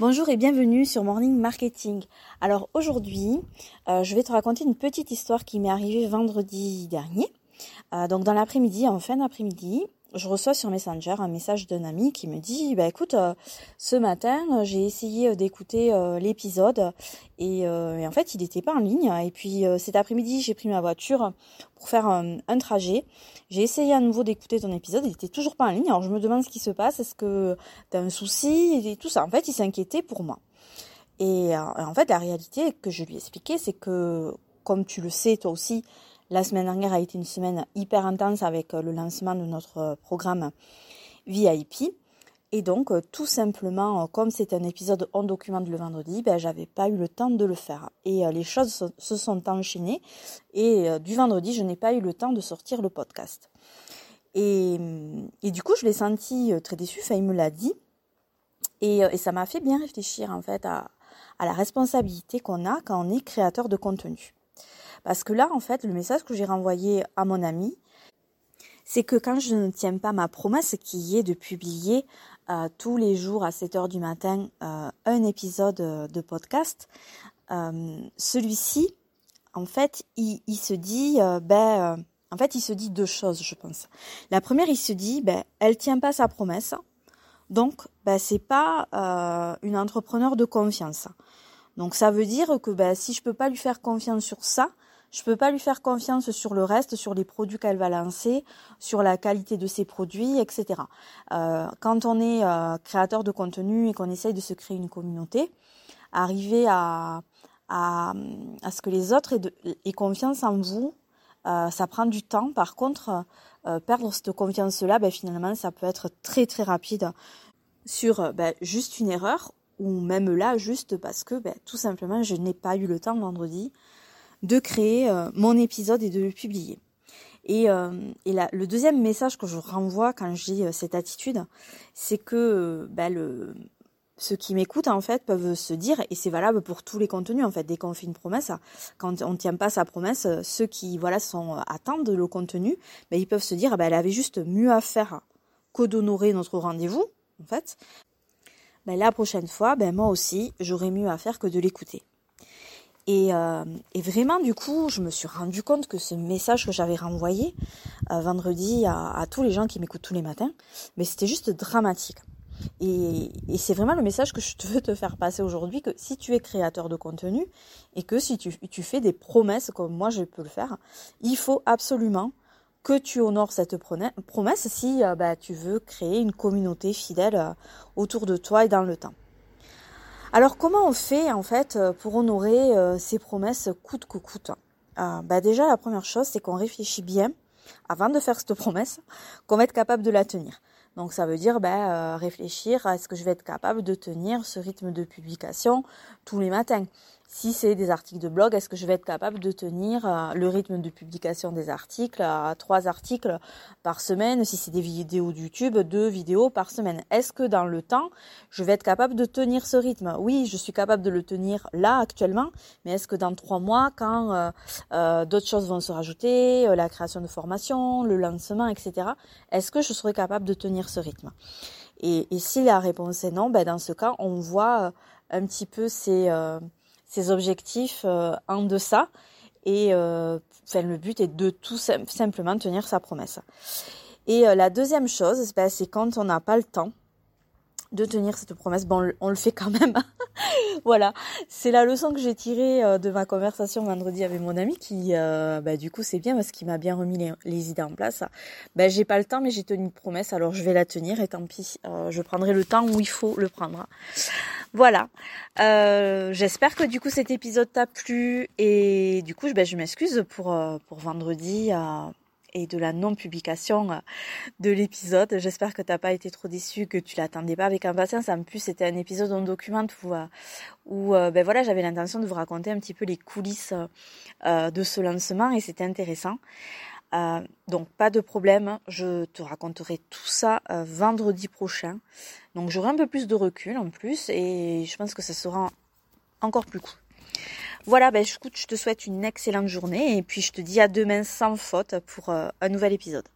Bonjour et bienvenue sur Morning Marketing. Alors aujourd'hui, euh, je vais te raconter une petite histoire qui m'est arrivée vendredi dernier. Euh, donc dans l'après-midi, en fin d'après-midi, je reçois sur Messenger un message d'un ami qui me dit bah écoute euh, ce matin j'ai essayé euh, d'écouter euh, l'épisode et, en fait il n'était pas en ligne et puis cet après-midi j'ai pris ma voiture pour faire un, trajet. J'ai essayé à nouveau d'écouter ton épisode il était toujours pas en ligne. Alors je me demande ce qui se passe. Est-ce que tu as un souci et tout ça? En fait il s'inquiétait pour moi. Et en fait la réalité que je lui ai expliqué c'est que comme tu le sais toi aussi la semaine dernière a été une semaine hyper intense avec euh, le lancement de notre euh, programme VIP. Et donc, euh, tout simplement, comme c'était un épisode on documente le vendredi, ben, j'avais pas eu le temps de le faire. Et les choses se sont enchaînées. Et du vendredi, je n'ai pas eu le temps de sortir le podcast. Et, du coup, je l'ai senti très déçu. Enfin, il me l'a dit. Et, ça m'a fait bien réfléchir, en fait, à la responsabilité qu'on a quand on est créateur de contenu. Parce que là, en fait, le message que j'ai renvoyé à mon ami, c'est que quand je ne tiens pas ma promesse qui est de publier euh, tous les jours à 7 heures du matin euh, un épisode euh, de podcast, celui-ci, en fait, il, se dit, ben, en fait, il se dit deux choses, je pense. La première, il se dit, ben, elle tient pas sa promesse, donc, ben, c'est pas une entrepreneur de confiance. Donc, ça veut dire que ben, si je peux pas lui faire confiance sur ça, je peux pas lui faire confiance sur le reste, sur les produits qu'elle va lancer, sur la qualité de ses produits, etc. Euh, quand on est euh, créateur de contenu et qu'on essaye de se créer une communauté, arriver à, à, à ce que les autres aient, confiance en vous, euh, ça prend du temps. Par contre, perdre cette confiance-là, ben, finalement, ça peut être très très rapide sur ben, juste une erreur ou même là, juste parce que ben, tout simplement, je n'ai pas eu le temps vendredi de créer euh, mon épisode et de le publier. Et, euh, et le deuxième message que je renvoie quand j'ai euh, cette attitude, c'est que bah, le, ceux qui m'écoutent en fait peuvent se dire, et c'est valable pour tous les contenus en fait, dès qu'on fait une promesse, quand on ne tient pas sa promesse, ceux qui voilà sont attendent le contenu, bah, ils peuvent se dire, bah, elle avait juste mieux à faire que d'honorer notre rendez-vous en fait. Bah, la prochaine fois, ben moi aussi, j'aurais mieux à faire que de l'écouter. Euh, et, vraiment, du coup, je me suis rendu compte que ce message que j'avais renvoyé euh, vendredi à, tous les gens qui m'écoutent tous les matins, mais c'était juste dramatique. Et, c'est vraiment le message que je veux te faire passer aujourd'hui, que si tu es créateur de contenu et que si tu, fais des promesses comme moi je peux le faire, il faut absolument que tu honores cette promesse si euh, bah, tu veux créer une communauté fidèle autour de toi et dans le temps. Alors comment on fait en fait euh, pour honorer euh, ces promesses coûte que coûte? Euh, bah Déjà la première chose c'est qu'on réfléchit bien avant de faire cette promesse qu'on va être capable de la tenir. Donc ça veut dire bah, réfléchir à est-ce que je vais être capable de tenir ce rythme de publication tous les matins. Si c'est des articles de blog, est-ce que je vais être capable de tenir euh, le rythme de publication des articles à trois articles par semaine Si c'est des vidéos YouTube, deux vidéos par semaine? Est-ce que dans le temps, je vais être capable de tenir ce rythme? Oui, je suis capable de le tenir là actuellement, mais est-ce que dans trois mois, quand euh, euh, d'autres choses vont se rajouter, la création de formation, le lancement, etc., est-ce que je serai capable de tenir ce rythme? Et, si la réponse est non, ben dans ce cas, on voit un petit peu ces ses objectifs euh, en deçà. Et euh, enfin, le but est de tout simplement tenir sa promesse. Et euh, la deuxième chose, ben, c'est quand on n'a pas le temps de tenir cette promesse. Bon, on le fait quand même. voilà, c'est la leçon que j'ai tirée euh, de ma conversation vendredi avec mon ami qui, euh, bah, du coup, c'est bien parce qu'il m'a bien remis les, idées en place. Bah, j'ai pas le temps, mais j'ai tenu une promesse, alors je vais la tenir et tant pis, euh, je prendrai le temps où il faut le prendre. Voilà. J'espère que du coup cet épisode t'a plu et du coup, bah, je m'excuse pour pour vendredi et de la non-publication euh, de l'épisode. J'espère que tu n'as pas été trop déçu, que tu l'attendais pas avec impatience. En plus, c'était un épisode en document où, euh, où euh, ben voilà, j'avais l'intention de vous raconter un petit peu les coulisses de ce lancement et c'était intéressant. donc pas de problème, je te raconterai tout ça vendredi prochain. Donc j'aurai un peu plus de recul en plus et je pense que ça sera encore plus cool. Voilà, ben, écoute, je te souhaite une excellente journée et puis je te dis à demain sans faute pour euh, un nouvel épisode.